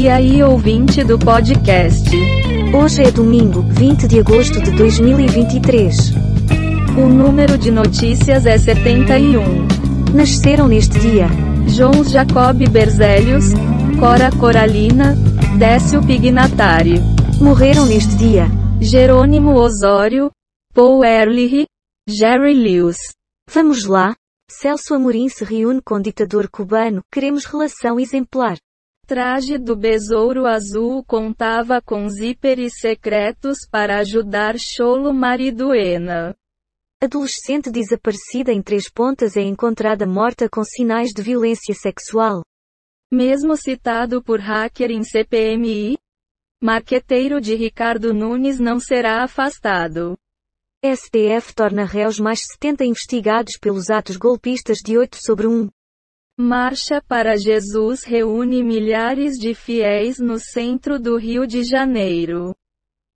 E aí, ouvinte do podcast? Hoje é domingo, 20 de agosto de 2023. O número de notícias é 71. Nasceram neste dia João Jacob Berzelius, Cora Coralina, Décio Pignatari. Morreram neste dia Jerônimo Osório, Paul Ehrlich, Jerry Lewis. Vamos lá? Celso Amorim se reúne com ditador cubano, queremos relação exemplar. Traje do Besouro Azul contava com zíperes secretos para ajudar Cholo Mariduena. Adolescente desaparecida em Três Pontas é encontrada morta com sinais de violência sexual. Mesmo citado por hacker em CPMI, marqueteiro de Ricardo Nunes não será afastado. STF torna réus mais 70 investigados pelos atos golpistas de 8 sobre 1. Marcha para Jesus reúne milhares de fiéis no centro do Rio de Janeiro.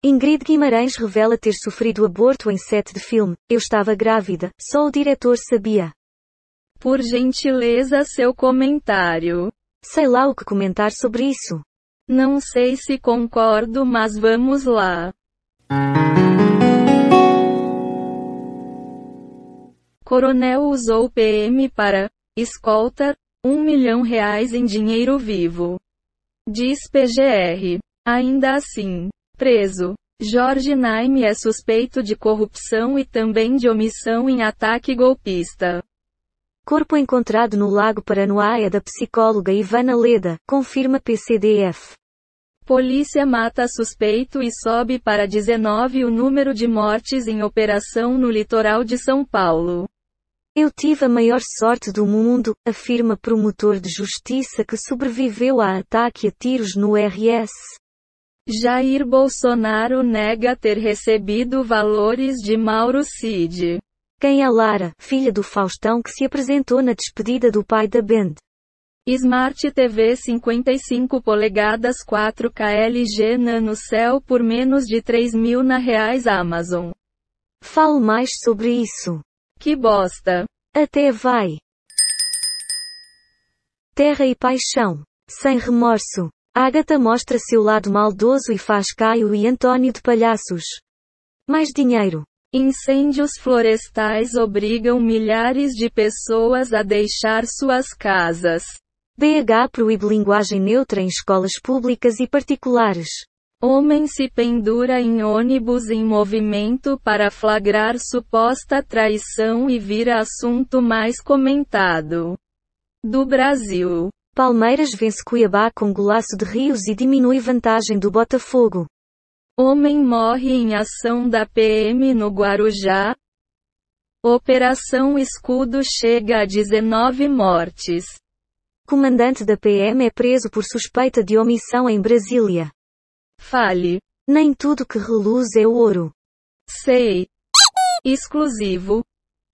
Ingrid Guimarães revela ter sofrido aborto em set de filme. Eu estava grávida, só o diretor sabia. Por gentileza, seu comentário. Sei lá o que comentar sobre isso. Não sei se concordo, mas vamos lá. Coronel usou PM para escolta, um milhão reais em dinheiro vivo. Diz PGR. Ainda assim, preso. Jorge Naime é suspeito de corrupção e também de omissão em ataque golpista. Corpo encontrado no Lago Paranoá é da psicóloga Ivana Leda, confirma PCDF. Polícia mata suspeito e sobe para 19 o número de mortes em operação no litoral de São Paulo. Eu tive a maior sorte do mundo, afirma promotor de justiça que sobreviveu a ataque a tiros no RS. Jair Bolsonaro nega ter recebido valores de Mauro Cid. Quem é Lara, filha do Faustão que se apresentou na despedida do pai da Band? Smart TV 55 polegadas 4K LG Nano Cell por menos de 3 mil na reais Amazon. Fale mais sobre isso. Que bosta. Até vai. Terra e paixão. Sem remorso. Agatha mostra seu lado maldoso e faz Caio e Antônio de palhaços. Mais dinheiro. Incêndios florestais obrigam milhares de pessoas a deixar suas casas. BH proíbe linguagem neutra em escolas públicas e particulares. Homem se pendura em ônibus em movimento para flagrar suposta traição e vira assunto mais comentado. Do Brasil. Palmeiras vence Cuiabá com golaço de Rios e diminui vantagem do Botafogo. Homem morre em ação da PM no Guarujá. Operação Escudo chega a 19 mortes. Comandante da PM é preso por suspeita de omissão em Brasília. Fale. Nem tudo que reluz é ouro. Sei. Exclusivo.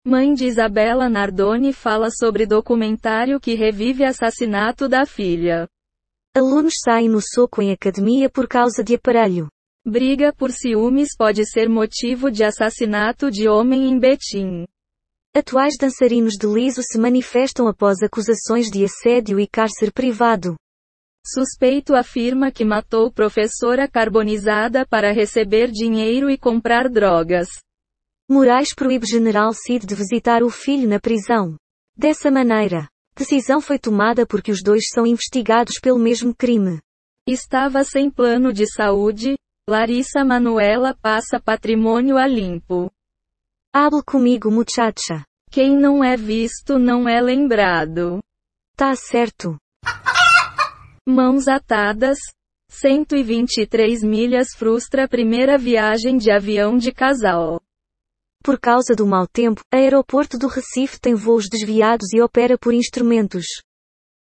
Mãe de Isabela Nardoni fala sobre documentário que revive assassinato da filha. Alunos saem no soco em academia por causa de aparelho. Briga por ciúmes pode ser motivo de assassinato de homem em Betim. Atuais dançarinos de liso se manifestam após acusações de assédio e cárcere privado. Suspeito afirma que matou professora carbonizada para receber dinheiro e comprar drogas. Moraes proíbe General Cid de visitar o filho na prisão. Dessa maneira, decisão foi tomada porque os dois são investigados pelo mesmo crime. Estava sem plano de saúde, Larissa Manuela passa patrimônio a limpo. Hable comigo, muchacha. Quem não é visto não é lembrado. Tá certo. Mãos atadas. 123 milhas frustra a primeira viagem de avião de casal. Por causa do mau tempo, aeroporto do Recife tem voos desviados e opera por instrumentos.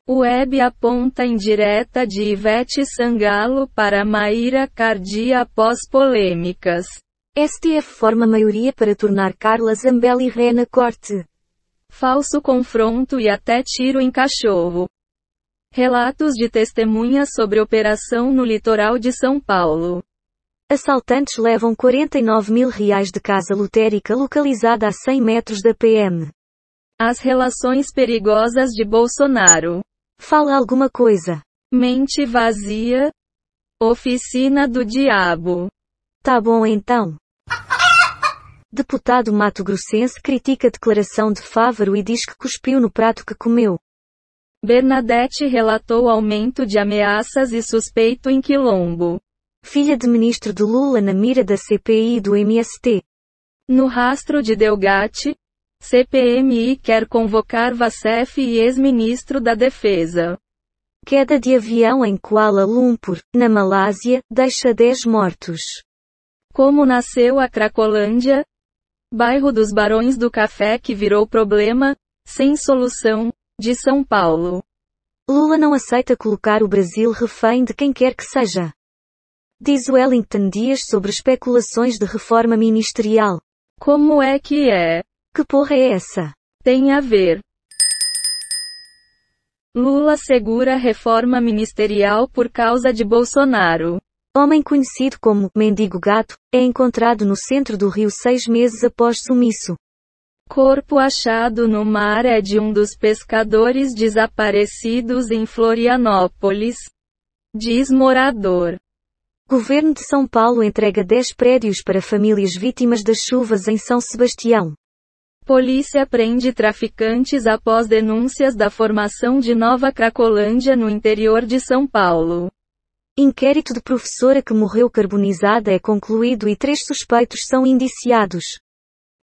Web aponta em direta de Ivete Sangalo para Maíra Cardia após polêmicas. STF forma maioria para tornar Carla Zambelli ré na corte. Falso confronto e até tiro em cachorro. Relatos de testemunhas sobre operação no litoral de São Paulo. Assaltantes levam 49 mil reais de casa lotérica localizada a 100 metros da PM. As relações perigosas de Bolsonaro. Fala alguma coisa. Mente vazia. Oficina do diabo. Tá bom então. Deputado Mato Grossense critica a declaração de Fávaro e diz que cuspiu no prato que comeu. Bernadette relatou aumento de ameaças e suspeito em Quilombo. Filha de ministro de Lula na mira da CPI do MST. No rastro de Delgatti, CPMI quer convocar Vacef e ex-ministro da Defesa. Queda de avião em Kuala Lumpur, na Malásia, deixa 10 mortos. Como nasceu a Cracolândia? Bairro dos Barões do Café que virou problema, sem solução, de São Paulo. Lula não aceita colocar o Brasil refém de quem quer que seja. Diz Wellington Dias sobre especulações de reforma ministerial. Como é que é? Que porra é essa? Tem a ver. Lula segura reforma ministerial por causa de Bolsonaro. Homem conhecido como Mendigo Gato, é encontrado no centro do Rio seis meses após sumiço. Corpo achado no mar é de um dos pescadores desaparecidos em Florianópolis. Diz morador. Governo de São Paulo entrega 10 prédios para famílias vítimas das chuvas em São Sebastião. Polícia prende traficantes após denúncias da formação de Nova Cracolândia no interior de São Paulo. Inquérito de professora que morreu carbonizada é concluído e três suspeitos são indiciados.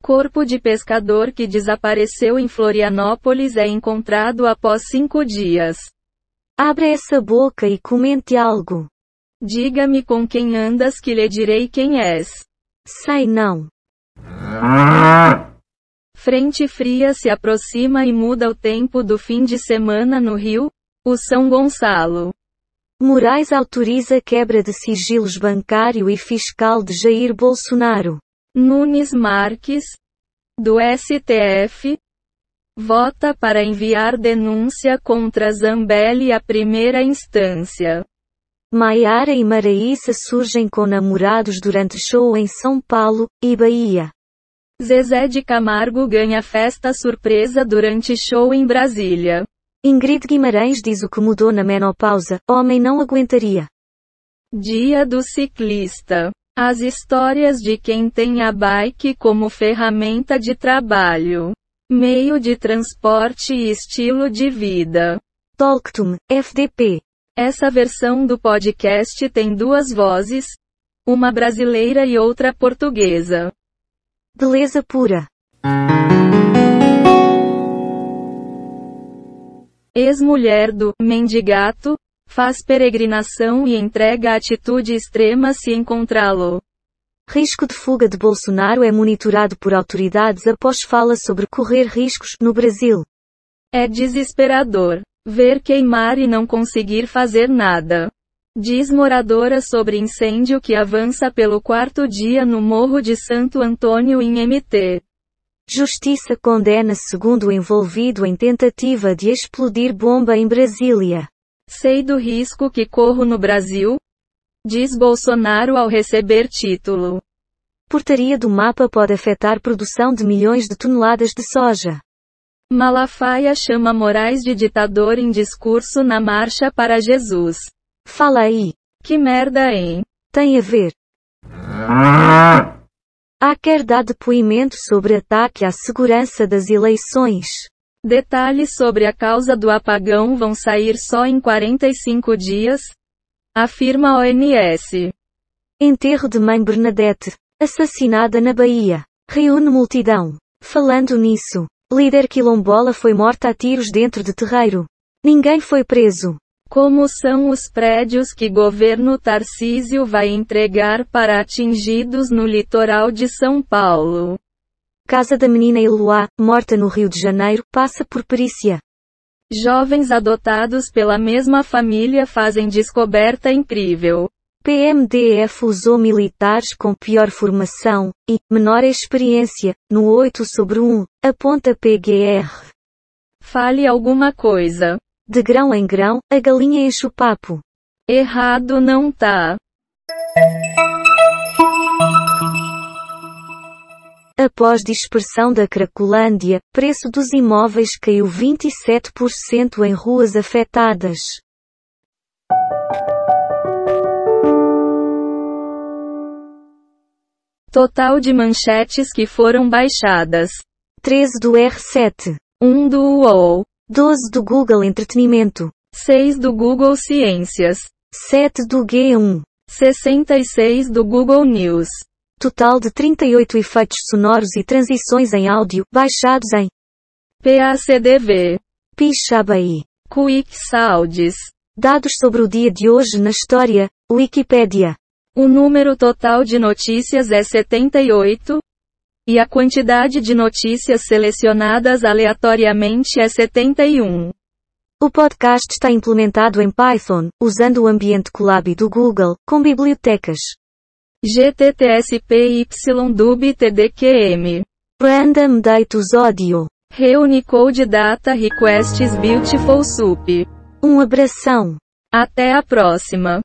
Corpo de pescador que desapareceu em Florianópolis é encontrado após cinco dias. Abra essa boca e comente algo. Diga-me com quem andas que lhe direi quem és. Sei não. Frente fria se aproxima e muda o tempo do fim de semana no Rio, o São Gonçalo. Moraes autoriza quebra de sigilos bancário e fiscal de Jair Bolsonaro. Nunes Marques, do STF, vota para enviar denúncia contra Zambelli à primeira instância. Maiara e Maraísa surgem com namorados durante show em São Paulo e Bahia. Zezé de Camargo ganha festa surpresa durante show em Brasília. Ingrid Guimarães diz o que mudou na menopausa, homem não aguentaria. Dia do ciclista. As histórias de quem tem a bike como ferramenta de trabalho, meio de transporte e estilo de vida. Talktum, FDP. Essa versão do podcast tem duas vozes, uma brasileira e outra portuguesa. Beleza pura. Ex-mulher do mendigato faz peregrinação e entrega atitude extrema se encontrá-lo. Risco de fuga de Bolsonaro é monitorado por autoridades após fala sobre correr riscos no Brasil. É desesperador ver queimar e não conseguir fazer nada. Diz moradora sobre incêndio que avança pelo quarto dia no Morro de Santo Antônio em MT. Justiça condena segundo envolvido em tentativa de explodir bomba em Brasília. Sei do risco que corro no Brasil, diz Bolsonaro ao receber título. Portaria do mapa pode afetar produção de milhões de toneladas de soja. Malafaia chama Moraes de ditador em discurso na Marcha para Jesus. Fala aí. Que merda, hein? Tem a ver. Há quer dar depoimento sobre ataque à segurança das eleições. Detalhes sobre a causa do apagão vão sair só em 45 dias? Afirma a ONS. Enterro de mãe Bernadette, assassinada na Bahia. Reúne multidão. Falando nisso, líder quilombola foi morta a tiros dentro de terreiro. Ninguém foi preso. Como são os prédios que governo Tarcísio vai entregar para atingidos no litoral de São Paulo? Casa da menina Eloá, morta no Rio de Janeiro, passa por perícia. Jovens adotados pela mesma família fazem descoberta incrível. PMDF usou militares com pior formação e menor experiência no 8 sobre 1, aponta PGR. Fale alguma coisa. De grão em grão, a galinha enche o papo. Errado não tá. Após dispersão da Cracolândia, preço dos imóveis caiu 27% em ruas afetadas. Total de manchetes que foram baixadas: 13 do R7, 1 do UOL, 12 do Google Entretenimento, 6 do Google Ciências, 7 do G1, 66 do Google News. Total de 38 efeitos sonoros e transições em áudio, baixados em PACDV. Pixabay. Quick Sounds. Dados sobre o dia de hoje na história, Wikipédia. O número total de notícias é 78. E a quantidade de notícias selecionadas aleatoriamente é 71. O podcast está implementado em Python, usando o ambiente Colab do Google, com bibliotecas GTTSPY TDQM. Random Datus Audio. Reunicode Data Requests Beautiful Soup. Um abração. Até a próxima.